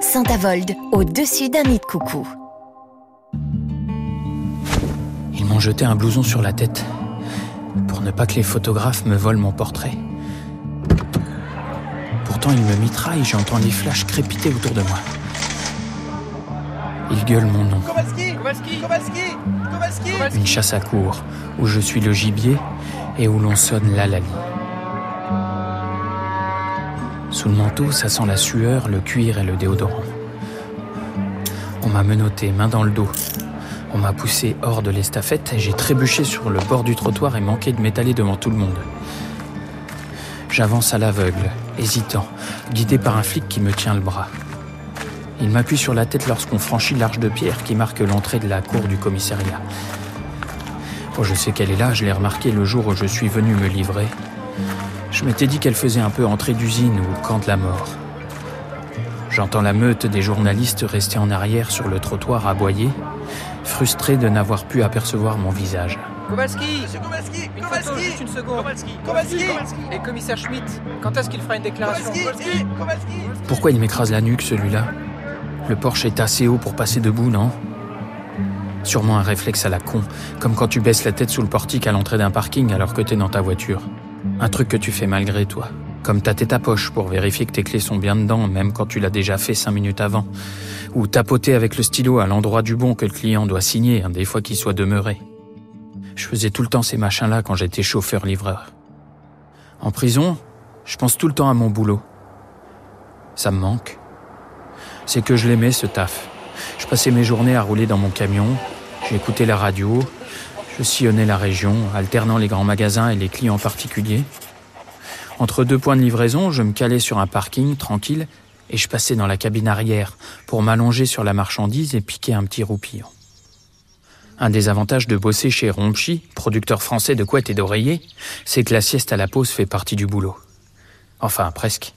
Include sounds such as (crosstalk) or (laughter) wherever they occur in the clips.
Saint-Avold, au-dessus d'un nid de coucou. Ils m'ont jeté un blouson sur la tête pour ne pas que les photographes me volent mon portrait. Pourtant, ils me mitraillent, j'entends les flashs crépiter autour de moi. Ils gueulent mon nom. Une chasse à cour, où je suis le gibier et où l'on sonne la lali. Sous le manteau, ça sent la sueur, le cuir et le déodorant. On m'a menotté, main dans le dos. On m'a poussé hors de l'estafette et j'ai trébuché sur le bord du trottoir et manqué de m'étaler devant tout le monde. J'avance à l'aveugle, hésitant, guidé par un flic qui me tient le bras. Il m'appuie sur la tête lorsqu'on franchit l'arche de pierre qui marque l'entrée de la cour du commissariat. Oh, je sais qu'elle est là, je l'ai remarqué le jour où je suis venu me livrer. Je m'étais dit qu'elle faisait un peu entrée d'usine ou camp de la mort. J'entends la meute des journalistes rester en arrière sur le trottoir aboyer, frustrés de n'avoir pu apercevoir mon visage. Kowalski Kowalski Une photo, juste une seconde. Kowalski Et commissaire Schmitt, quand est-ce qu'il fera une déclaration Pourquoi il m'écrase la nuque, celui-là? Le Porsche est assez haut pour passer debout, non? Sûrement un réflexe à la con, comme quand tu baisses la tête sous le portique à l'entrée d'un parking alors que t'es dans ta voiture. Un truc que tu fais malgré toi. Comme tâter ta poche pour vérifier que tes clés sont bien dedans, même quand tu l'as déjà fait cinq minutes avant. Ou tapoter avec le stylo à l'endroit du bon que le client doit signer, des fois qu'il soit demeuré. Je faisais tout le temps ces machins-là quand j'étais chauffeur-livreur. En prison, je pense tout le temps à mon boulot. Ça me manque. C'est que je l'aimais, ce taf. Je passais mes journées à rouler dans mon camion, j'écoutais la radio, je sillonnais la région, alternant les grands magasins et les clients particuliers. Entre deux points de livraison, je me calais sur un parking tranquille et je passais dans la cabine arrière pour m'allonger sur la marchandise et piquer un petit roupillon. Un des avantages de bosser chez Rompchi, producteur français de couettes et d'oreillers, c'est que la sieste à la pause fait partie du boulot. Enfin, presque.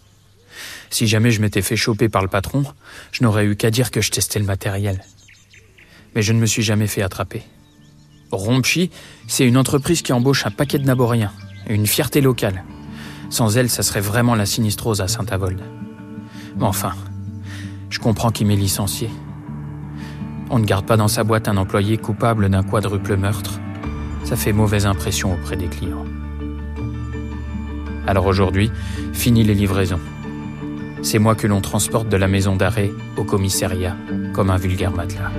Si jamais je m'étais fait choper par le patron, je n'aurais eu qu'à dire que je testais le matériel. Mais je ne me suis jamais fait attraper. Rompchi, c'est une entreprise qui embauche un paquet de naboriens, une fierté locale. Sans elle, ça serait vraiment la sinistrose à Saint-Avold. Mais enfin, je comprends qu'il m'ait licencié. On ne garde pas dans sa boîte un employé coupable d'un quadruple meurtre. Ça fait mauvaise impression auprès des clients. Alors aujourd'hui, fini les livraisons. C'est moi que l'on transporte de la maison d'arrêt au commissariat, comme un vulgaire matelas.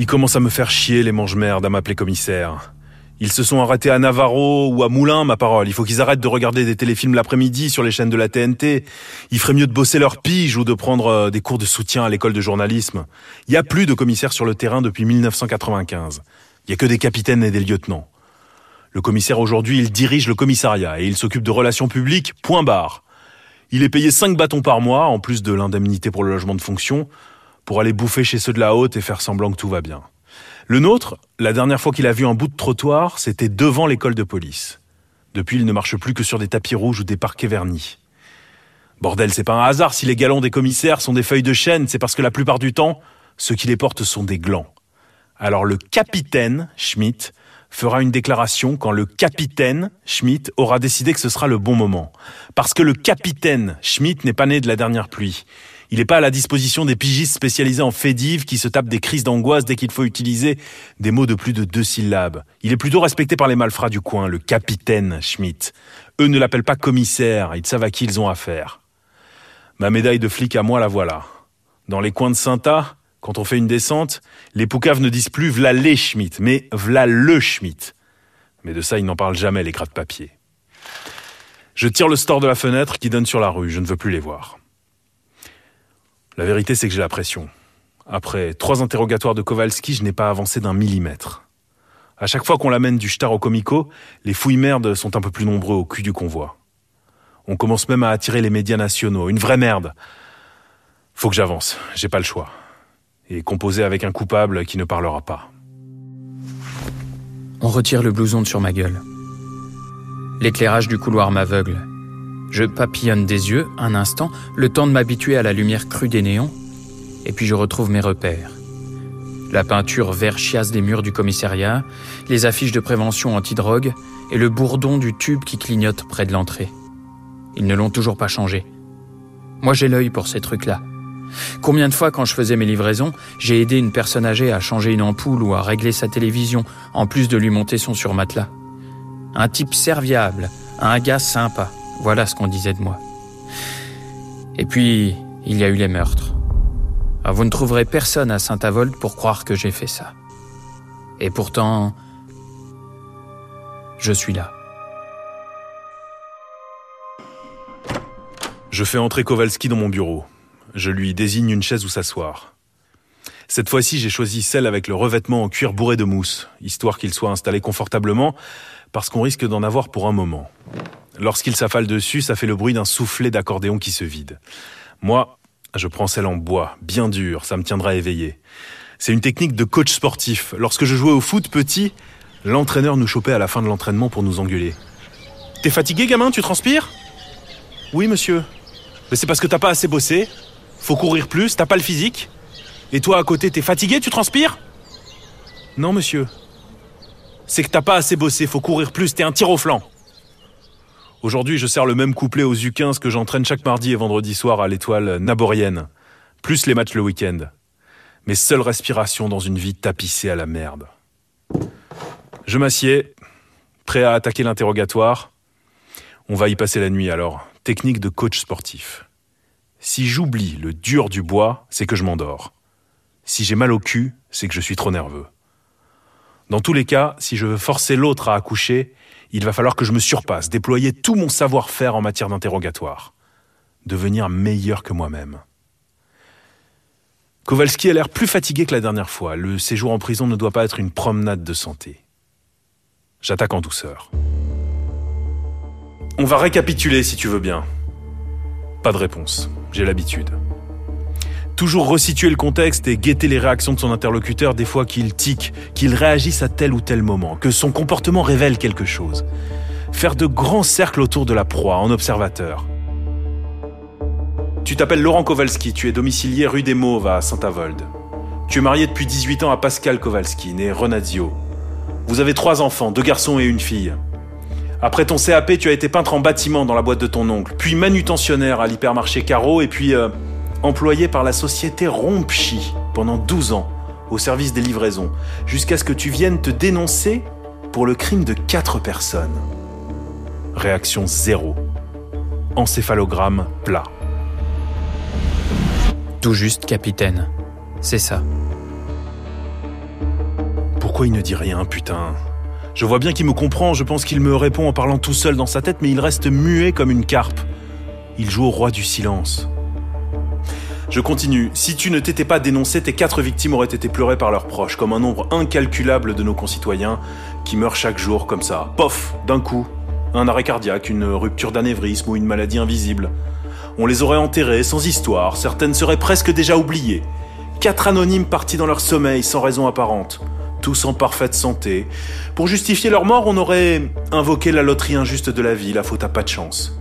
Ils commencent à me faire chier, les mange-merdes, à m'appeler commissaire. Ils se sont arrêtés à Navarro ou à Moulins, ma parole. Il faut qu'ils arrêtent de regarder des téléfilms l'après-midi sur les chaînes de la TNT. Il ferait mieux de bosser leur pige ou de prendre euh, des cours de soutien à l'école de journalisme. Il n'y a plus de commissaires sur le terrain depuis 1995. Il n'y a que des capitaines et des lieutenants. Le commissaire aujourd'hui, il dirige le commissariat et il s'occupe de relations publiques, point barre. Il est payé 5 bâtons par mois, en plus de l'indemnité pour le logement de fonction, pour aller bouffer chez ceux de la haute et faire semblant que tout va bien. Le nôtre, la dernière fois qu'il a vu un bout de trottoir, c'était devant l'école de police. Depuis, il ne marche plus que sur des tapis rouges ou des parquets vernis. Bordel, c'est pas un hasard si les galons des commissaires sont des feuilles de chêne, c'est parce que la plupart du temps, ceux qui les portent sont des glands. Alors le capitaine Schmidt fera une déclaration quand le capitaine Schmidt aura décidé que ce sera le bon moment. Parce que le capitaine Schmidt n'est pas né de la dernière pluie. Il n'est pas à la disposition des pigistes spécialisés en fédives qui se tapent des crises d'angoisse dès qu'il faut utiliser des mots de plus de deux syllabes. Il est plutôt respecté par les malfrats du coin, le capitaine Schmidt. Eux ne l'appellent pas commissaire, ils savent à qui ils ont affaire. Ma médaille de flic à moi, la voilà. Dans les coins de Saint-A, quand on fait une descente, les poucaves ne disent plus v'là les Schmidt, mais v'là le Schmidt. Mais de ça, ils n'en parlent jamais, les de papier. Je tire le store de la fenêtre qui donne sur la rue, je ne veux plus les voir. La vérité, c'est que j'ai la pression. Après trois interrogatoires de Kowalski, je n'ai pas avancé d'un millimètre. À chaque fois qu'on l'amène du Star au Comico, les fouilles merdes sont un peu plus nombreux au cul du convoi. On commence même à attirer les médias nationaux. Une vraie merde. Faut que j'avance. J'ai pas le choix. Et composer avec un coupable qui ne parlera pas. On retire le blouson sur ma gueule. L'éclairage du couloir m'aveugle. Je papillonne des yeux un instant, le temps de m'habituer à la lumière crue des néons, et puis je retrouve mes repères. La peinture vert chiasse des murs du commissariat, les affiches de prévention anti-drogue et le bourdon du tube qui clignote près de l'entrée. Ils ne l'ont toujours pas changé. Moi j'ai l'œil pour ces trucs-là. Combien de fois quand je faisais mes livraisons, j'ai aidé une personne âgée à changer une ampoule ou à régler sa télévision, en plus de lui monter son surmatelas. Un type serviable, un gars sympa, voilà ce qu'on disait de moi. Et puis, il y a eu les meurtres. Ah, vous ne trouverez personne à Saint-Avold pour croire que j'ai fait ça. Et pourtant, je suis là. Je fais entrer Kowalski dans mon bureau. Je lui désigne une chaise où s'asseoir. Cette fois-ci, j'ai choisi celle avec le revêtement en cuir bourré de mousse, histoire qu'il soit installé confortablement, parce qu'on risque d'en avoir pour un moment. Lorsqu'il s'affale dessus, ça fait le bruit d'un soufflet d'accordéon qui se vide. Moi, je prends celle en bois, bien dure, ça me tiendra éveillé. C'est une technique de coach sportif. Lorsque je jouais au foot petit, l'entraîneur nous chopait à la fin de l'entraînement pour nous engueuler. T'es fatigué, gamin? Tu transpires? Oui, monsieur. Mais c'est parce que t'as pas assez bossé. Faut courir plus, t'as pas le physique. Et toi, à côté, t'es fatigué Tu transpires? Non, monsieur. C'est que t'as pas assez bossé, faut courir plus, t'es un tir au flanc. Aujourd'hui, je sers le même couplet aux U15 que j'entraîne chaque mardi et vendredi soir à l'étoile naborienne, plus les matchs le week-end. Mes seules respirations dans une vie tapissée à la merde. Je m'assieds, prêt à attaquer l'interrogatoire. On va y passer la nuit alors. Technique de coach sportif. Si j'oublie le dur du bois, c'est que je m'endors. Si j'ai mal au cul, c'est que je suis trop nerveux. Dans tous les cas, si je veux forcer l'autre à accoucher, il va falloir que je me surpasse, déployer tout mon savoir-faire en matière d'interrogatoire, devenir meilleur que moi-même. Kowalski a l'air plus fatigué que la dernière fois. Le séjour en prison ne doit pas être une promenade de santé. J'attaque en douceur. On va récapituler si tu veux bien. Pas de réponse, j'ai l'habitude. Toujours resituer le contexte et guetter les réactions de son interlocuteur des fois qu'il tique, qu'il réagisse à tel ou tel moment, que son comportement révèle quelque chose. Faire de grands cercles autour de la proie en observateur. Tu t'appelles Laurent Kowalski, tu es domicilié rue des Mauves à Saint-Avold. Tu es marié depuis 18 ans à Pascal Kowalski, né Renazio. Vous avez trois enfants, deux garçons et une fille. Après ton CAP, tu as été peintre en bâtiment dans la boîte de ton oncle, puis manutentionnaire à l'hypermarché Caro, et puis euh, employé par la société Rompchi pendant 12 ans au service des livraisons, jusqu'à ce que tu viennes te dénoncer pour le crime de 4 personnes. Réaction zéro. Encéphalogramme plat. Tout juste, capitaine. C'est ça. Pourquoi il ne dit rien, putain? Je vois bien qu'il me comprend, je pense qu'il me répond en parlant tout seul dans sa tête, mais il reste muet comme une carpe. Il joue au roi du silence. Je continue. Si tu ne t'étais pas dénoncé, tes quatre victimes auraient été pleurées par leurs proches, comme un nombre incalculable de nos concitoyens qui meurent chaque jour comme ça. Pof, d'un coup. Un arrêt cardiaque, une rupture d'anévrisme ou une maladie invisible. On les aurait enterrées sans histoire, certaines seraient presque déjà oubliées. Quatre anonymes partis dans leur sommeil sans raison apparente, tous en parfaite santé. Pour justifier leur mort, on aurait invoqué la loterie injuste de la vie, la faute à pas de chance.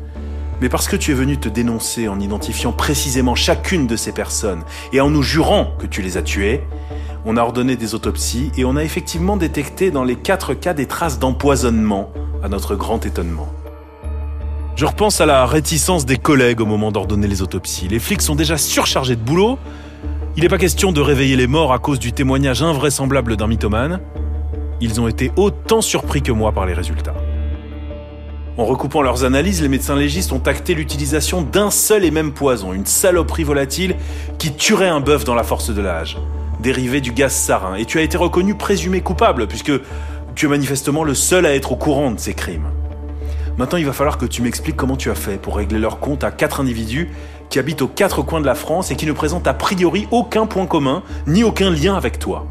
Mais parce que tu es venu te dénoncer en identifiant précisément chacune de ces personnes et en nous jurant que tu les as tuées, on a ordonné des autopsies et on a effectivement détecté dans les quatre cas des traces d'empoisonnement, à notre grand étonnement. Je repense à la réticence des collègues au moment d'ordonner les autopsies. Les flics sont déjà surchargés de boulot. Il n'est pas question de réveiller les morts à cause du témoignage invraisemblable d'un mythomane. Ils ont été autant surpris que moi par les résultats. En recoupant leurs analyses, les médecins légistes ont acté l'utilisation d'un seul et même poison, une saloperie volatile qui tuerait un bœuf dans la force de l'âge, dérivé du gaz sarin. Et tu as été reconnu présumé coupable, puisque tu es manifestement le seul à être au courant de ces crimes. Maintenant, il va falloir que tu m'expliques comment tu as fait pour régler leur compte à quatre individus qui habitent aux quatre coins de la France et qui ne présentent a priori aucun point commun, ni aucun lien avec toi.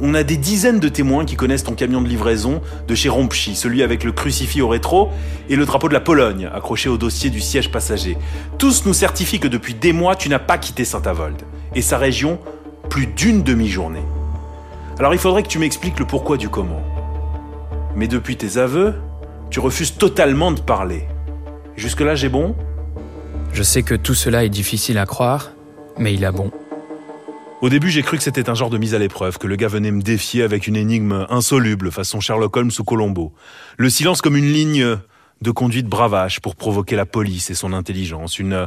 On a des dizaines de témoins qui connaissent ton camion de livraison de chez Rompchi, celui avec le crucifix au rétro et le drapeau de la Pologne accroché au dossier du siège passager. Tous nous certifient que depuis des mois, tu n'as pas quitté Saint-Avold et sa région plus d'une demi-journée. Alors il faudrait que tu m'expliques le pourquoi du comment. Mais depuis tes aveux, tu refuses totalement de parler. Jusque-là, j'ai bon? Je sais que tout cela est difficile à croire, mais il a bon. Au début, j'ai cru que c'était un genre de mise à l'épreuve, que le gars venait me défier avec une énigme insoluble, façon Sherlock Holmes ou Colombo. Le silence comme une ligne de conduite bravache pour provoquer la police et son intelligence, une,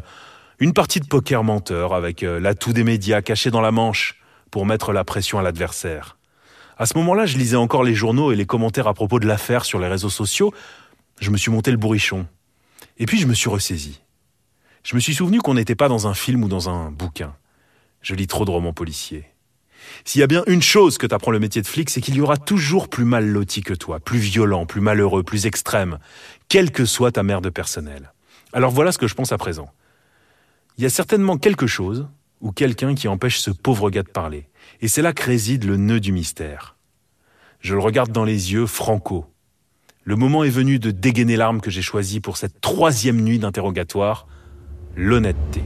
Une partie de poker menteur avec euh, l'atout des médias caché dans la manche pour mettre la pression à l'adversaire. À ce moment-là, je lisais encore les journaux et les commentaires à propos de l'affaire sur les réseaux sociaux. Je me suis monté le bourrichon. Et puis je me suis ressaisi. Je me suis souvenu qu'on n'était pas dans un film ou dans un bouquin. Je lis trop de romans policiers. S'il y a bien une chose que t'apprends le métier de flic, c'est qu'il y aura toujours plus mal loti que toi, plus violent, plus malheureux, plus extrême, quelle que soit ta mère de personnel. Alors voilà ce que je pense à présent. Il y a certainement quelque chose ou quelqu'un qui empêche ce pauvre gars de parler. Et c'est là que réside le nœud du mystère. Je le regarde dans les yeux, Franco. Le moment est venu de dégainer l'arme que j'ai choisie pour cette troisième nuit d'interrogatoire, l'honnêteté.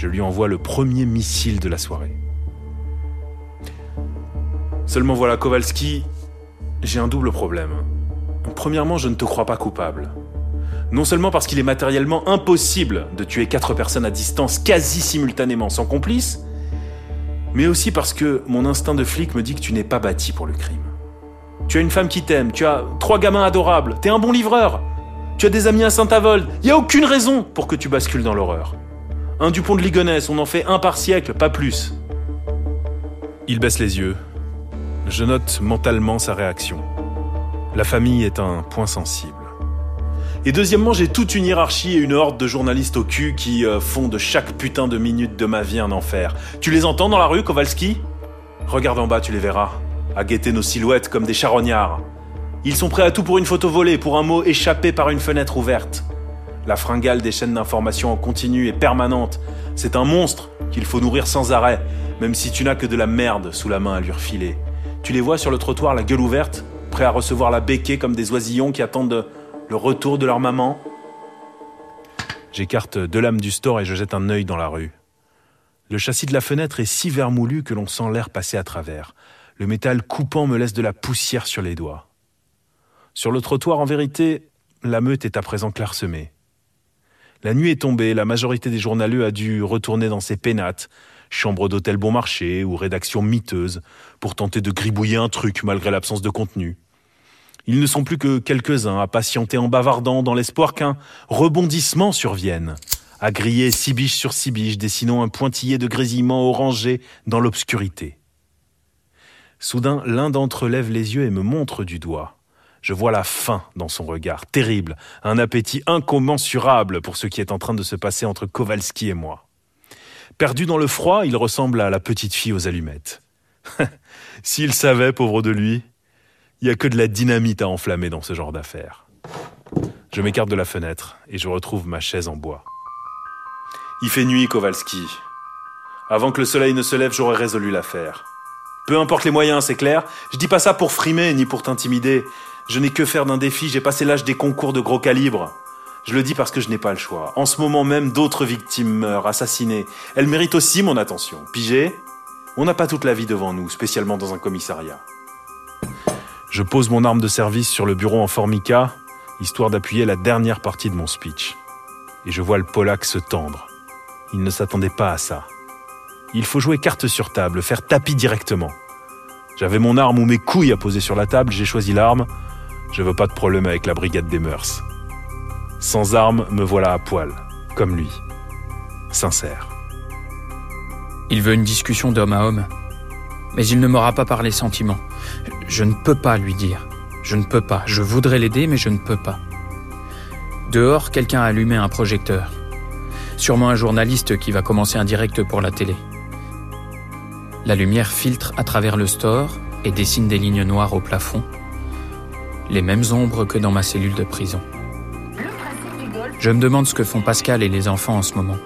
Je lui envoie le premier missile de la soirée. Seulement voilà, Kowalski, j'ai un double problème. Premièrement, je ne te crois pas coupable. Non seulement parce qu'il est matériellement impossible de tuer quatre personnes à distance quasi simultanément sans complice, mais aussi parce que mon instinct de flic me dit que tu n'es pas bâti pour le crime. Tu as une femme qui t'aime, tu as trois gamins adorables, t'es un bon livreur, tu as des amis à Saint-Avold, il n'y a aucune raison pour que tu bascules dans l'horreur. Un Dupont de Ligonnès, on en fait un par siècle, pas plus. Il baisse les yeux. Je note mentalement sa réaction. La famille est un point sensible. Et deuxièmement, j'ai toute une hiérarchie et une horde de journalistes au cul qui euh, font de chaque putain de minute de ma vie un enfer. Tu les entends dans la rue, Kowalski? Regarde en bas, tu les verras. À guetter nos silhouettes comme des charognards. Ils sont prêts à tout pour une photo volée, pour un mot échappé par une fenêtre ouverte. La fringale des chaînes d'information en continu est permanente. C'est un monstre qu'il faut nourrir sans arrêt, même si tu n'as que de la merde sous la main à lui refiler. Tu les vois sur le trottoir, la gueule ouverte, prêts à recevoir la béquée comme des oisillons qui attendent de le retour de leur maman. J'écarte deux lames du store et je jette un œil dans la rue. Le châssis de la fenêtre est si vermoulu que l'on sent l'air passer à travers. Le métal coupant me laisse de la poussière sur les doigts. Sur le trottoir, en vérité, la meute est à présent clairsemée. La nuit est tombée, la majorité des journaleux a dû retourner dans ses pénates, chambres d'hôtel bon marché ou rédactions miteuses, pour tenter de gribouiller un truc malgré l'absence de contenu. Ils ne sont plus que quelques-uns à patienter en bavardant dans l'espoir qu'un rebondissement survienne, à griller six sur six dessinant un pointillé de grésillement orangé dans l'obscurité. Soudain, l'un d'entre eux lève les yeux et me montre du doigt. Je vois la faim dans son regard, terrible, un appétit incommensurable pour ce qui est en train de se passer entre Kowalski et moi. Perdu dans le froid, il ressemble à la petite fille aux allumettes. (laughs) S'il savait, pauvre de lui, il n'y a que de la dynamite à enflammer dans ce genre d'affaires. Je m'écarte de la fenêtre et je retrouve ma chaise en bois. Il fait nuit, Kowalski. Avant que le soleil ne se lève, j'aurais résolu l'affaire. Peu importe les moyens, c'est clair. Je dis pas ça pour frimer ni pour t'intimider. Je n'ai que faire d'un défi, j'ai passé l'âge des concours de gros calibre. Je le dis parce que je n'ai pas le choix. En ce moment même, d'autres victimes meurent, assassinées. Elles méritent aussi mon attention. Pigé On n'a pas toute la vie devant nous, spécialement dans un commissariat. Je pose mon arme de service sur le bureau en formica, histoire d'appuyer la dernière partie de mon speech. Et je vois le Polac se tendre. Il ne s'attendait pas à ça. Il faut jouer carte sur table, faire tapis directement. J'avais mon arme ou mes couilles à poser sur la table, j'ai choisi l'arme. Je veux pas de problème avec la brigade des mœurs. Sans arme, me voilà à poil, comme lui. Sincère. Il veut une discussion d'homme à homme. Mais il ne m'aura pas parlé sentiment. Je ne peux pas lui dire. Je ne peux pas. Je voudrais l'aider, mais je ne peux pas. Dehors, quelqu'un a allumé un projecteur. Sûrement un journaliste qui va commencer un direct pour la télé. La lumière filtre à travers le store et dessine des lignes noires au plafond. Les mêmes ombres que dans ma cellule de prison. Je me demande ce que font Pascal et les enfants en ce moment.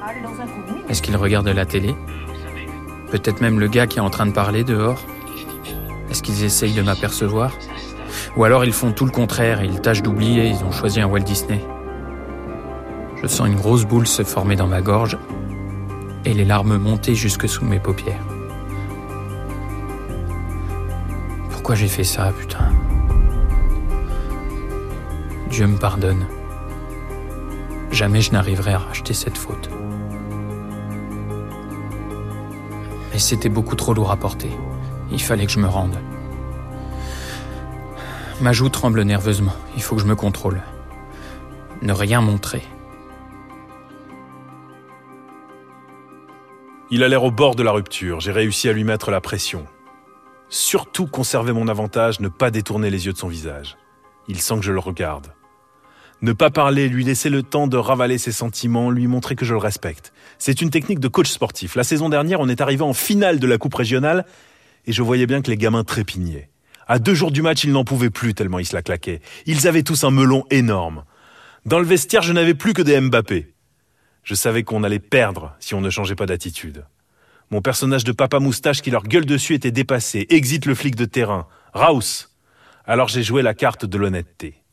Est-ce qu'ils regardent la télé? Peut-être même le gars qui est en train de parler dehors? Est-ce qu'ils essayent de m'apercevoir? Ou alors ils font tout le contraire et ils tâchent d'oublier, ils ont choisi un Walt Disney. Je sens une grosse boule se former dans ma gorge et les larmes monter jusque sous mes paupières. Pourquoi j'ai fait ça, putain? Dieu me pardonne. Jamais je n'arriverai à racheter cette faute. Mais c'était beaucoup trop lourd à porter. Il fallait que je me rende. Ma joue tremble nerveusement. Il faut que je me contrôle. Ne rien montrer. Il a l'air au bord de la rupture, j'ai réussi à lui mettre la pression. Surtout conserver mon avantage, ne pas détourner les yeux de son visage. Il sent que je le regarde. Ne pas parler, lui laisser le temps de ravaler ses sentiments, lui montrer que je le respecte. C'est une technique de coach sportif. La saison dernière, on est arrivé en finale de la Coupe régionale et je voyais bien que les gamins trépignaient. À deux jours du match, ils n'en pouvaient plus tellement ils se la claquaient. Ils avaient tous un melon énorme. Dans le vestiaire, je n'avais plus que des Mbappé. Je savais qu'on allait perdre si on ne changeait pas d'attitude. Mon personnage de papa moustache qui leur gueule dessus était dépassé. Exit le flic de terrain. Raus. Alors j'ai joué la carte de l'honnêteté.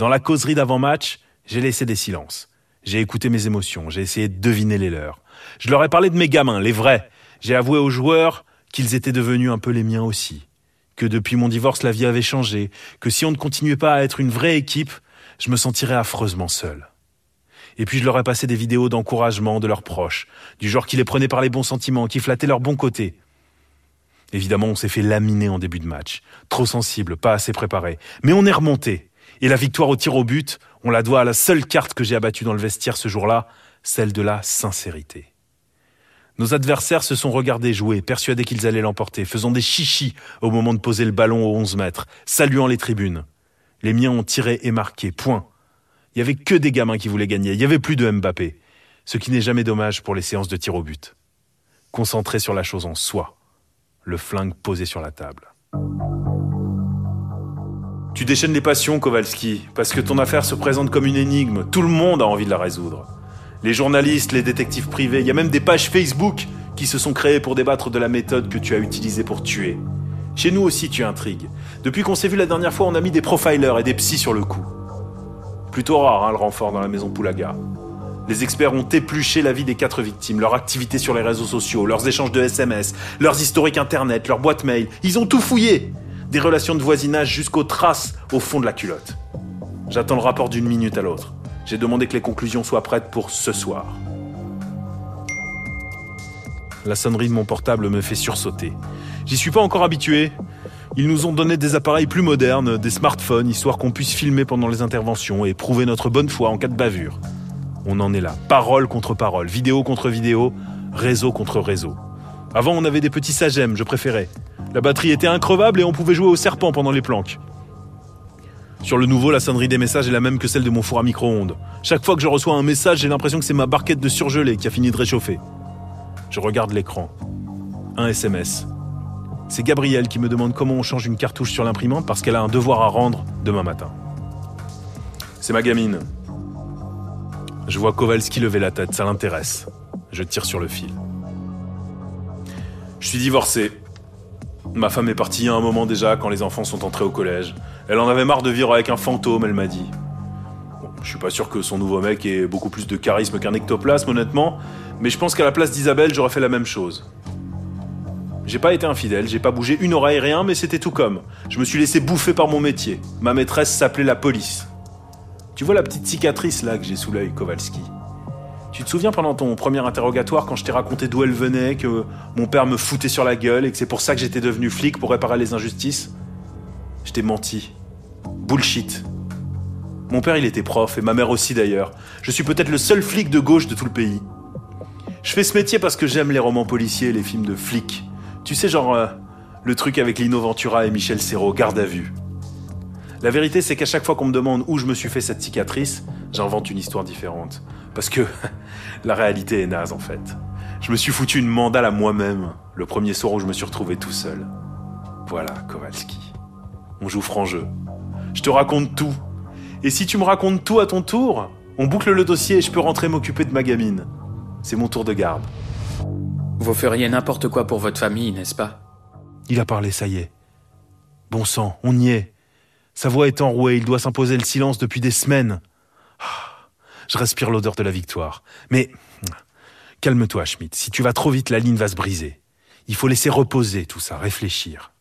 Dans la causerie d'avant-match, j'ai laissé des silences. J'ai écouté mes émotions, j'ai essayé de deviner les leurs. Je leur ai parlé de mes gamins, les vrais. J'ai avoué aux joueurs qu'ils étaient devenus un peu les miens aussi. Que depuis mon divorce, la vie avait changé. Que si on ne continuait pas à être une vraie équipe, je me sentirais affreusement seul. Et puis je leur ai passé des vidéos d'encouragement de leurs proches, du genre qui les prenaient par les bons sentiments, qui flattaient leur bon côté. Évidemment, on s'est fait laminer en début de match. Trop sensible, pas assez préparé. Mais on est remonté. Et la victoire au tir au but, on la doit à la seule carte que j'ai abattue dans le vestiaire ce jour-là, celle de la sincérité. Nos adversaires se sont regardés jouer, persuadés qu'ils allaient l'emporter, faisant des chichis au moment de poser le ballon aux 11 mètres, saluant les tribunes. Les miens ont tiré et marqué, point. Il y avait que des gamins qui voulaient gagner, il y avait plus de Mbappé, ce qui n'est jamais dommage pour les séances de tir au but. Concentré sur la chose en soi, le flingue posé sur la table. Tu déchaînes les passions, Kowalski, parce que ton affaire se présente comme une énigme. Tout le monde a envie de la résoudre. Les journalistes, les détectives privés, il y a même des pages Facebook qui se sont créées pour débattre de la méthode que tu as utilisée pour tuer. Chez nous aussi, tu intrigues. Depuis qu'on s'est vu la dernière fois, on a mis des profilers et des psys sur le coup. Plutôt rare, hein, le renfort dans la maison Poulaga. Les experts ont épluché la vie des quatre victimes, leur activité sur les réseaux sociaux, leurs échanges de SMS, leurs historiques internet, leurs boîtes mail. Ils ont tout fouillé des relations de voisinage jusqu'aux traces au fond de la culotte. J'attends le rapport d'une minute à l'autre. J'ai demandé que les conclusions soient prêtes pour ce soir. La sonnerie de mon portable me fait sursauter. J'y suis pas encore habitué. Ils nous ont donné des appareils plus modernes, des smartphones, histoire qu'on puisse filmer pendant les interventions et prouver notre bonne foi en cas de bavure. On en est là. Parole contre parole, vidéo contre vidéo, réseau contre réseau. Avant, on avait des petits sagem, je préférais. La batterie était increvable et on pouvait jouer au serpent pendant les planques. Sur le nouveau, la sonnerie des messages est la même que celle de mon four à micro-ondes. Chaque fois que je reçois un message, j'ai l'impression que c'est ma barquette de surgelé qui a fini de réchauffer. Je regarde l'écran. Un SMS. C'est Gabrielle qui me demande comment on change une cartouche sur l'imprimante parce qu'elle a un devoir à rendre demain matin. C'est ma gamine. Je vois Kowalski lever la tête, ça l'intéresse. Je tire sur le fil. Je suis divorcé. Ma femme est partie il un moment déjà quand les enfants sont entrés au collège. Elle en avait marre de vivre avec un fantôme, elle m'a dit. Bon, je suis pas sûr que son nouveau mec ait beaucoup plus de charisme qu'un ectoplasme, honnêtement, mais je pense qu'à la place d'Isabelle, j'aurais fait la même chose. J'ai pas été infidèle, j'ai pas bougé une oreille, rien, mais c'était tout comme. Je me suis laissé bouffer par mon métier. Ma maîtresse s'appelait la police. Tu vois la petite cicatrice là que j'ai sous l'œil, Kowalski? Tu te souviens pendant ton premier interrogatoire quand je t'ai raconté d'où elle venait, que mon père me foutait sur la gueule et que c'est pour ça que j'étais devenu flic pour réparer les injustices? Je t'ai menti. Bullshit. Mon père il était prof et ma mère aussi d'ailleurs. Je suis peut-être le seul flic de gauche de tout le pays. Je fais ce métier parce que j'aime les romans policiers et les films de flics. Tu sais genre euh, le truc avec Lino Ventura et Michel Serrault, garde à vue. La vérité c'est qu'à chaque fois qu'on me demande où je me suis fait cette cicatrice, j'invente une histoire différente. Parce que (laughs) la réalité est naze en fait. Je me suis foutu une mandale à moi-même le premier soir où je me suis retrouvé tout seul. Voilà, Kowalski. On joue franc jeu. Je te raconte tout. Et si tu me racontes tout à ton tour, on boucle le dossier et je peux rentrer m'occuper de ma gamine. C'est mon tour de garde. Vous feriez n'importe quoi pour votre famille, n'est-ce pas? Il a parlé, ça y est. Bon sang, on y est. Sa voix est enrouée, il doit s'imposer le silence depuis des semaines. Ah. Je respire l'odeur de la victoire. Mais calme-toi, Schmidt. Si tu vas trop vite, la ligne va se briser. Il faut laisser reposer tout ça, réfléchir.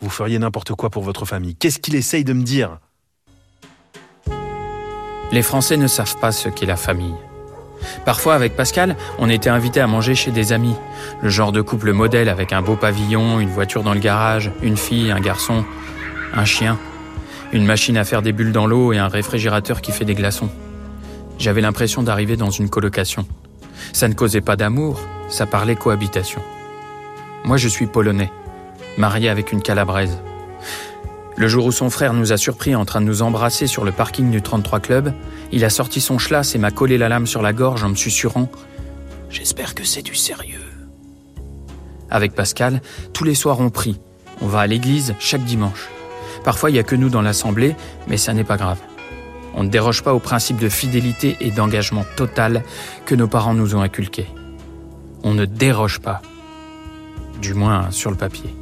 Vous feriez n'importe quoi pour votre famille. Qu'est-ce qu'il essaye de me dire? Les Français ne savent pas ce qu'est la famille. Parfois, avec Pascal, on était invité à manger chez des amis. Le genre de couple modèle avec un beau pavillon, une voiture dans le garage, une fille, un garçon, un chien, une machine à faire des bulles dans l'eau et un réfrigérateur qui fait des glaçons. J'avais l'impression d'arriver dans une colocation. Ça ne causait pas d'amour, ça parlait cohabitation. Moi, je suis polonais, marié avec une calabraise. Le jour où son frère nous a surpris en train de nous embrasser sur le parking du 33 Club, il a sorti son schlass et m'a collé la lame sur la gorge en me susurrant J'espère que c'est du sérieux. Avec Pascal, tous les soirs on prie. On va à l'église chaque dimanche. Parfois, il n'y a que nous dans l'assemblée, mais ça n'est pas grave. On ne déroge pas au principe de fidélité et d'engagement total que nos parents nous ont inculqués. On ne déroge pas. Du moins sur le papier.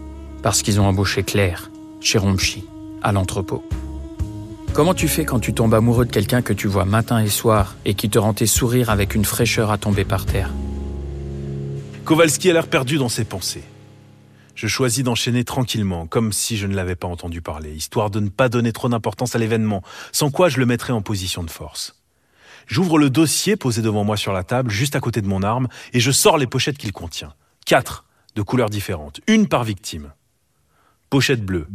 Parce qu'ils ont embauché Claire, chez Romchi, à l'entrepôt. Comment tu fais quand tu tombes amoureux de quelqu'un que tu vois matin et soir et qui te rend tes sourires avec une fraîcheur à tomber par terre? Kowalski a l'air perdu dans ses pensées. Je choisis d'enchaîner tranquillement, comme si je ne l'avais pas entendu parler, histoire de ne pas donner trop d'importance à l'événement, sans quoi je le mettrais en position de force. J'ouvre le dossier posé devant moi sur la table, juste à côté de mon arme, et je sors les pochettes qu'il contient. Quatre, de couleurs différentes, une par victime. Pochette bleue.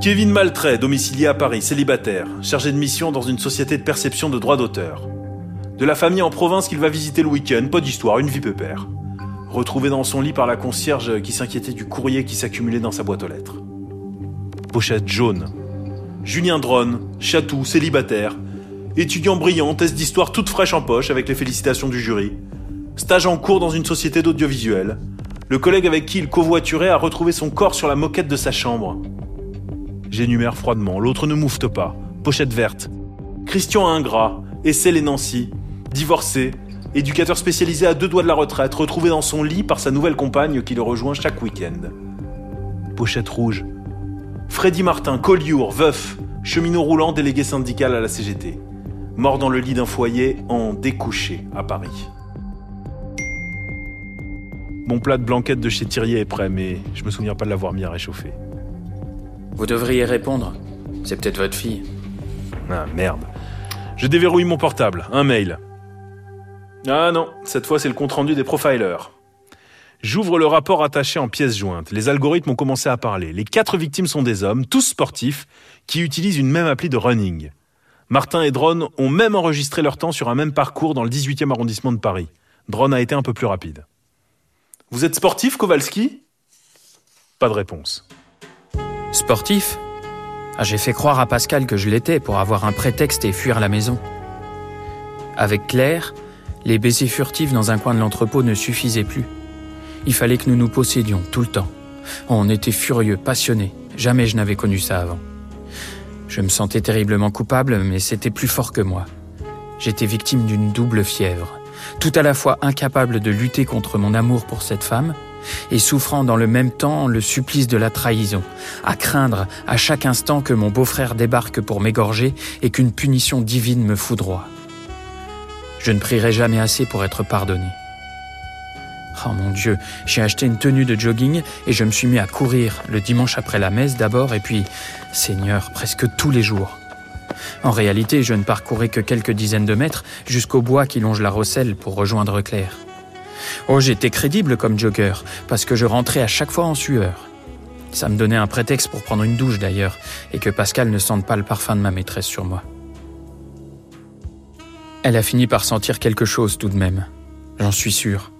Kevin Maltrait, domicilié à Paris, célibataire, chargé de mission dans une société de perception de droits d'auteur. De la famille en province qu'il va visiter le week-end, pas d'histoire, une vie pépère. Retrouvé dans son lit par la concierge qui s'inquiétait du courrier qui s'accumulait dans sa boîte aux lettres. Pochette jaune. Julien Drone, chatou, célibataire. Étudiant brillant, test d'histoire toute fraîche en poche avec les félicitations du jury. Stage en cours dans une société d'audiovisuel. Le collègue avec qui il covoiturait a retrouvé son corps sur la moquette de sa chambre. J'énumère froidement, l'autre ne moufte pas. Pochette verte. Christian Ingrat, Essel et Nancy, divorcé, éducateur spécialisé à deux doigts de la retraite, retrouvé dans son lit par sa nouvelle compagne qui le rejoint chaque week-end. Pochette rouge. Freddy Martin, Collioure, veuf, cheminot roulant, délégué syndical à la CGT. Mort dans le lit d'un foyer en découché à Paris. Mon plat de blanquette de chez Thirier est prêt, mais je me souviens pas de l'avoir mis à réchauffer. Vous devriez répondre. C'est peut-être votre fille. Ah merde. Je déverrouille mon portable. Un mail. Ah non, cette fois c'est le compte-rendu des profilers. J'ouvre le rapport attaché en pièces jointes. Les algorithmes ont commencé à parler. Les quatre victimes sont des hommes, tous sportifs, qui utilisent une même appli de running. Martin et Drone ont même enregistré leur temps sur un même parcours dans le 18e arrondissement de Paris. Drone a été un peu plus rapide. Vous êtes sportif, Kowalski? Pas de réponse. Sportif? Ah, J'ai fait croire à Pascal que je l'étais pour avoir un prétexte et fuir la maison. Avec Claire, les baisers furtifs dans un coin de l'entrepôt ne suffisaient plus. Il fallait que nous nous possédions tout le temps. On était furieux, passionnés. Jamais je n'avais connu ça avant. Je me sentais terriblement coupable, mais c'était plus fort que moi. J'étais victime d'une double fièvre, tout à la fois incapable de lutter contre mon amour pour cette femme, et souffrant dans le même temps le supplice de la trahison, à craindre à chaque instant que mon beau-frère débarque pour m'égorger et qu'une punition divine me foudroie. Je ne prierai jamais assez pour être pardonné. Oh mon Dieu, j'ai acheté une tenue de jogging et je me suis mis à courir le dimanche après la messe d'abord et puis, Seigneur, presque tous les jours. En réalité, je ne parcourais que quelques dizaines de mètres jusqu'au bois qui longe la Rosselle pour rejoindre Claire. Oh, j'étais crédible comme jogger parce que je rentrais à chaque fois en sueur. Ça me donnait un prétexte pour prendre une douche d'ailleurs et que Pascal ne sente pas le parfum de ma maîtresse sur moi. Elle a fini par sentir quelque chose tout de même, j'en suis sûr.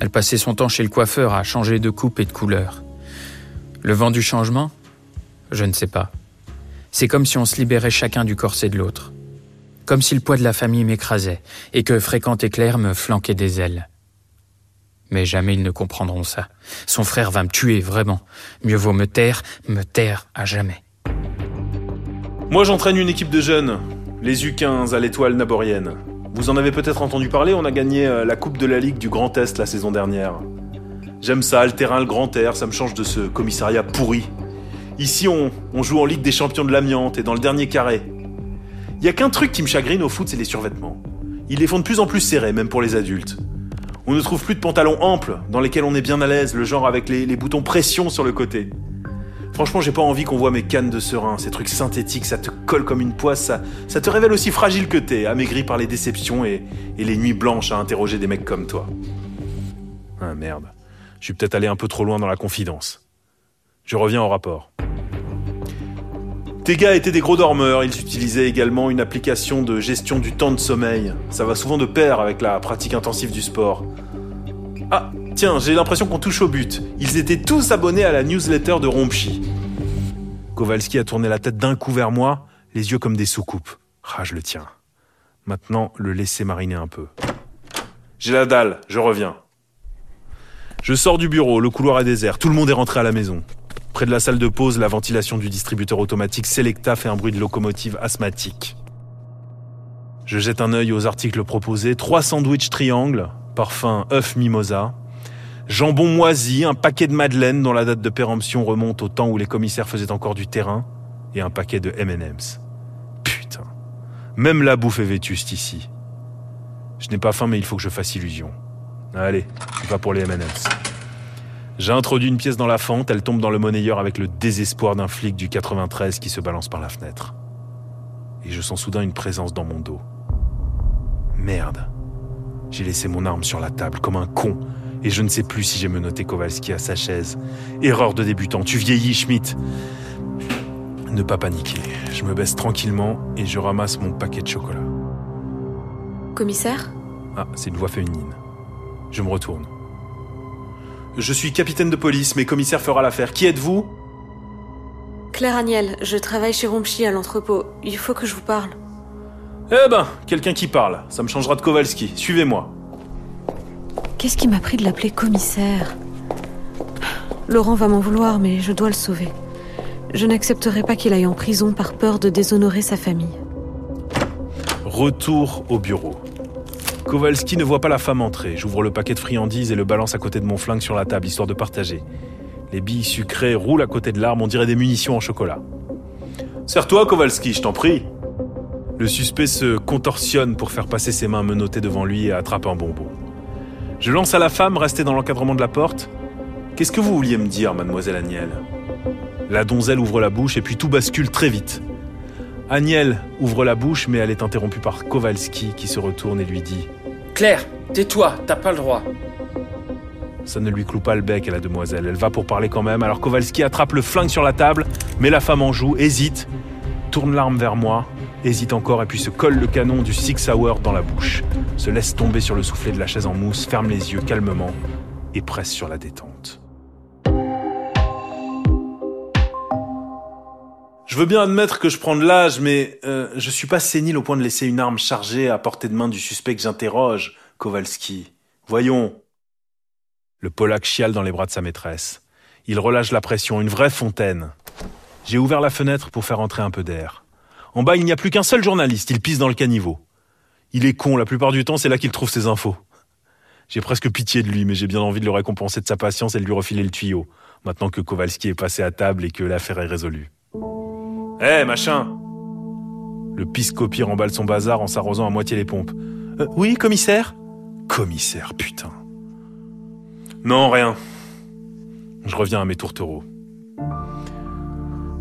Elle passait son temps chez le coiffeur à changer de coupe et de couleur. Le vent du changement? Je ne sais pas. C'est comme si on se libérait chacun du corset de l'autre. Comme si le poids de la famille m'écrasait et que fréquent éclair me flanquait des ailes. Mais jamais ils ne comprendront ça. Son frère va me tuer, vraiment. Mieux vaut me taire, me taire à jamais. Moi j'entraîne une équipe de jeunes les U15 à l'étoile naborienne. Vous en avez peut-être entendu parler, on a gagné euh, la Coupe de la Ligue du Grand Est la saison dernière. J'aime ça, le terrain, le grand air, ça me change de ce commissariat pourri. Ici, on, joue en Ligue des Champions de l'amiante et dans le dernier carré. Il y a qu'un truc qui me chagrine au foot, c'est les survêtements. Ils les font de plus en plus serrés, même pour les adultes. On ne trouve plus de pantalons amples, dans lesquels on est bien à l'aise, le genre avec les, les boutons pression sur le côté. Franchement, j'ai pas envie qu'on voit mes cannes de serein, ces trucs synthétiques, ça te colle comme une poisse, ça, ça te révèle aussi fragile que t'es, amaigri par les déceptions et, et les nuits blanches à interroger des mecs comme toi. Ah merde, je suis peut-être allé un peu trop loin dans la confidence. Je reviens au rapport. Tes gars étaient des gros dormeurs, ils utilisaient également une application de gestion du temps de sommeil. Ça va souvent de pair avec la pratique intensive du sport. Ah, tiens, j'ai l'impression qu'on touche au but. Ils étaient tous abonnés à la newsletter de Rompchi. Kowalski a tourné la tête d'un coup vers moi, les yeux comme des soucoupes. Ah, je le tiens. Maintenant, le laisser mariner un peu. J'ai la dalle, je reviens. Je sors du bureau, le couloir est désert, tout le monde est rentré à la maison. Près de la salle de pause, la ventilation du distributeur automatique Selecta fait un bruit de locomotive asthmatique. Je jette un œil aux articles proposés. Trois sandwichs triangles, parfum œuf mimosa, jambon moisi, un paquet de madeleine dont la date de péremption remonte au temps où les commissaires faisaient encore du terrain, et un paquet de M&M's. Putain. Même la bouffe est vétuste ici. Je n'ai pas faim mais il faut que je fasse illusion. Allez, je pas pour les M&M's. J'ai introduit une pièce dans la fente, elle tombe dans le monnayeur avec le désespoir d'un flic du 93 qui se balance par la fenêtre. Et je sens soudain une présence dans mon dos. Merde. J'ai laissé mon arme sur la table comme un con, et je ne sais plus si j'ai menotté Kowalski à sa chaise. Erreur de débutant, tu vieillis, Schmidt. Ne pas paniquer. Je me baisse tranquillement et je ramasse mon paquet de chocolat. Commissaire? Ah, c'est une voix féminine. Je me retourne. Je suis capitaine de police, mais commissaire fera l'affaire. Qui êtes-vous? Claire Agnel, je travaille chez Rompchi à l'entrepôt. Il faut que je vous parle. Eh ben, quelqu'un qui parle. Ça me changera de Kowalski. Suivez-moi. Qu'est-ce qui m'a pris de l'appeler commissaire Laurent va m'en vouloir, mais je dois le sauver. Je n'accepterai pas qu'il aille en prison par peur de déshonorer sa famille. Retour au bureau. Kowalski ne voit pas la femme entrer. J'ouvre le paquet de friandises et le balance à côté de mon flingue sur la table, histoire de partager. Les billes sucrées roulent à côté de l'arme, on dirait des munitions en chocolat. Serre-toi, Kowalski, je t'en prie. Le suspect se contorsionne pour faire passer ses mains menottées devant lui et attrape un bonbon. Je lance à la femme, restée dans l'encadrement de la porte. Qu'est-ce que vous vouliez me dire, mademoiselle Agnel? La donzelle ouvre la bouche et puis tout bascule très vite. Agnel ouvre la bouche, mais elle est interrompue par Kowalski qui se retourne et lui dit Claire, tais-toi, t'as pas le droit. Ça ne lui cloue pas le bec à la demoiselle. Elle va pour parler quand même. Alors Kowalski attrape le flingue sur la table, met la femme en joue, hésite, tourne l'arme vers moi, hésite encore et puis se colle le canon du Six Hour dans la bouche, se laisse tomber sur le soufflet de la chaise en mousse, ferme les yeux calmement et presse sur la détente. Je veux bien admettre que je prends de l'âge, mais euh, je suis pas sénile au point de laisser une arme chargée à portée de main du suspect que j'interroge, Kowalski. Voyons. Le Polac chiale dans les bras de sa maîtresse. Il relâche la pression, une vraie fontaine. J'ai ouvert la fenêtre pour faire entrer un peu d'air. En bas, il n'y a plus qu'un seul journaliste, il pisse dans le caniveau. Il est con, la plupart du temps, c'est là qu'il trouve ses infos. J'ai presque pitié de lui, mais j'ai bien envie de le récompenser de sa patience et de lui refiler le tuyau, maintenant que Kowalski est passé à table et que l'affaire est résolue. Hé, machin Le piscopier remballe son bazar en s'arrosant à moitié les pompes. Euh, oui, commissaire? Commissaire, putain. Non, rien. Je reviens à mes tourtereaux.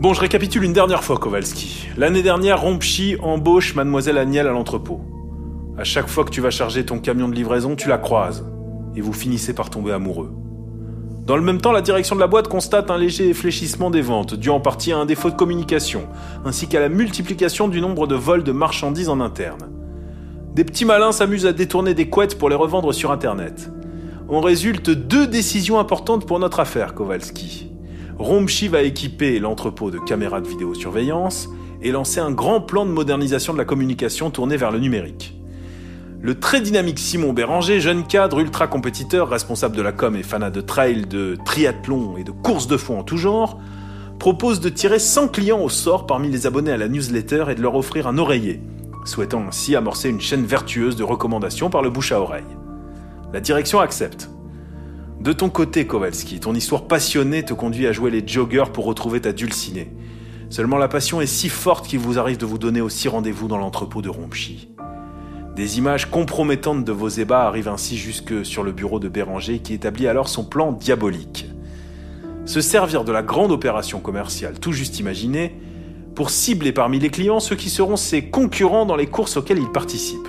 Bon, je récapitule une dernière fois, Kowalski. L'année dernière, Rompchi embauche mademoiselle Agnel à l'entrepôt. À chaque fois que tu vas charger ton camion de livraison, tu la croises. Et vous finissez par tomber amoureux. Dans le même temps, la direction de la boîte constate un léger fléchissement des ventes, dû en partie à un défaut de communication, ainsi qu'à la multiplication du nombre de vols de marchandises en interne. Des petits malins s'amusent à détourner des couettes pour les revendre sur Internet. En résulte deux décisions importantes pour notre affaire, Kowalski. Rompchi va équiper l'entrepôt de caméras de vidéosurveillance et lancer un grand plan de modernisation de la communication tourné vers le numérique. Le très dynamique Simon Béranger, jeune cadre ultra compétiteur, responsable de la com et fanat de trail, de triathlon et de courses de fond en tout genre, propose de tirer 100 clients au sort parmi les abonnés à la newsletter et de leur offrir un oreiller, souhaitant ainsi amorcer une chaîne vertueuse de recommandations par le bouche à oreille. La direction accepte. De ton côté, Kowalski, ton histoire passionnée te conduit à jouer les joggers pour retrouver ta dulcinée. Seulement la passion est si forte qu'il vous arrive de vous donner aussi rendez-vous dans l'entrepôt de Rompchi. Des images compromettantes de vos ébats arrivent ainsi jusque sur le bureau de Béranger qui établit alors son plan diabolique. Se servir de la grande opération commerciale tout juste imaginée pour cibler parmi les clients ceux qui seront ses concurrents dans les courses auxquelles il participe.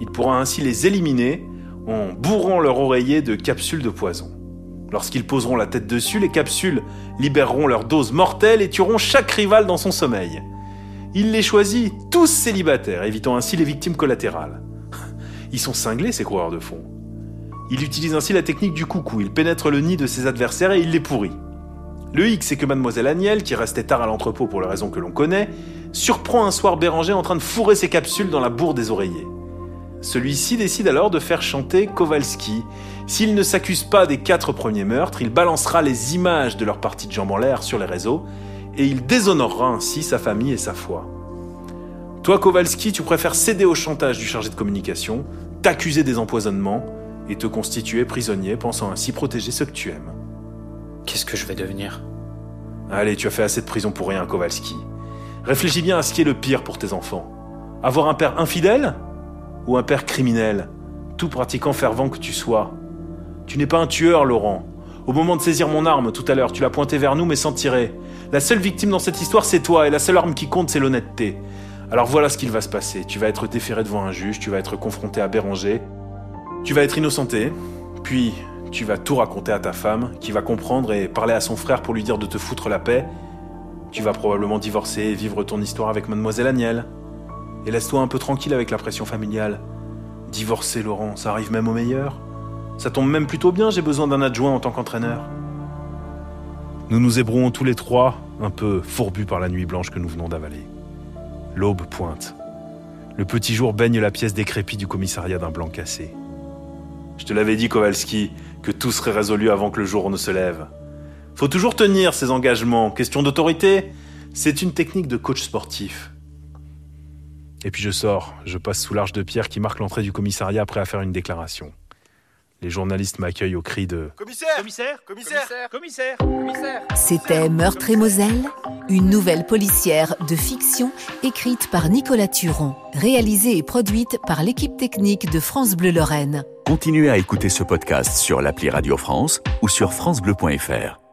Il pourra ainsi les éliminer en bourrant leur oreiller de capsules de poison. Lorsqu'ils poseront la tête dessus, les capsules libéreront leur dose mortelle et tueront chaque rival dans son sommeil. Il les choisit tous célibataires, évitant ainsi les victimes collatérales. (laughs) Ils sont cinglés, ces coureurs de fond. Il utilise ainsi la technique du coucou, il pénètre le nid de ses adversaires et il les pourrit. Le hic, c'est que mademoiselle Agnelle, qui restait tard à l'entrepôt pour les raisons que l'on connaît, surprend un soir Béranger en train de fourrer ses capsules dans la bourre des oreillers. Celui-ci décide alors de faire chanter Kowalski. S'il ne s'accuse pas des quatre premiers meurtres, il balancera les images de leur partie de jambes en l'air sur les réseaux et il déshonorera ainsi sa famille et sa foi. Toi, Kowalski, tu préfères céder au chantage du chargé de communication, t'accuser des empoisonnements et te constituer prisonnier, pensant ainsi protéger ceux que tu aimes. Qu'est-ce que je vais devenir? Allez, tu as fait assez de prison pour rien, Kowalski. Réfléchis bien à ce qui est le pire pour tes enfants. Avoir un père infidèle? Ou un père criminel, tout pratiquant fervent que tu sois. Tu n'es pas un tueur, Laurent. Au moment de saisir mon arme tout à l'heure, tu l'as pointée vers nous mais sans tirer. La seule victime dans cette histoire, c'est toi, et la seule arme qui compte, c'est l'honnêteté. Alors voilà ce qu'il va se passer. Tu vas être déféré devant un juge, tu vas être confronté à Béranger, tu vas être innocenté, puis tu vas tout raconter à ta femme, qui va comprendre et parler à son frère pour lui dire de te foutre la paix. Tu vas probablement divorcer et vivre ton histoire avec mademoiselle Agnelle. Et laisse-toi un peu tranquille avec la pression familiale. Divorcer, Laurent, ça arrive même au meilleur. Ça tombe même plutôt bien, j'ai besoin d'un adjoint en tant qu'entraîneur. Nous nous ébrouons tous les trois, un peu fourbus par la nuit blanche que nous venons d'avaler. L'aube pointe. Le petit jour baigne la pièce décrépite du commissariat d'un blanc cassé. Je te l'avais dit, Kowalski, que tout serait résolu avant que le jour ne se lève. Faut toujours tenir ses engagements. Question d'autorité, c'est une technique de coach sportif. Et puis je sors, je passe sous l'arche de pierre qui marque l'entrée du commissariat après à faire une déclaration. Les journalistes m'accueillent au cri de Commissaire Commissaire Commissaire Commissaire Commissaire C'était Meurtre et Moselle, une nouvelle policière de fiction écrite par Nicolas Turon, réalisée et produite par l'équipe technique de France Bleu Lorraine. Continuez à écouter ce podcast sur l'appli Radio France ou sur francebleu.fr.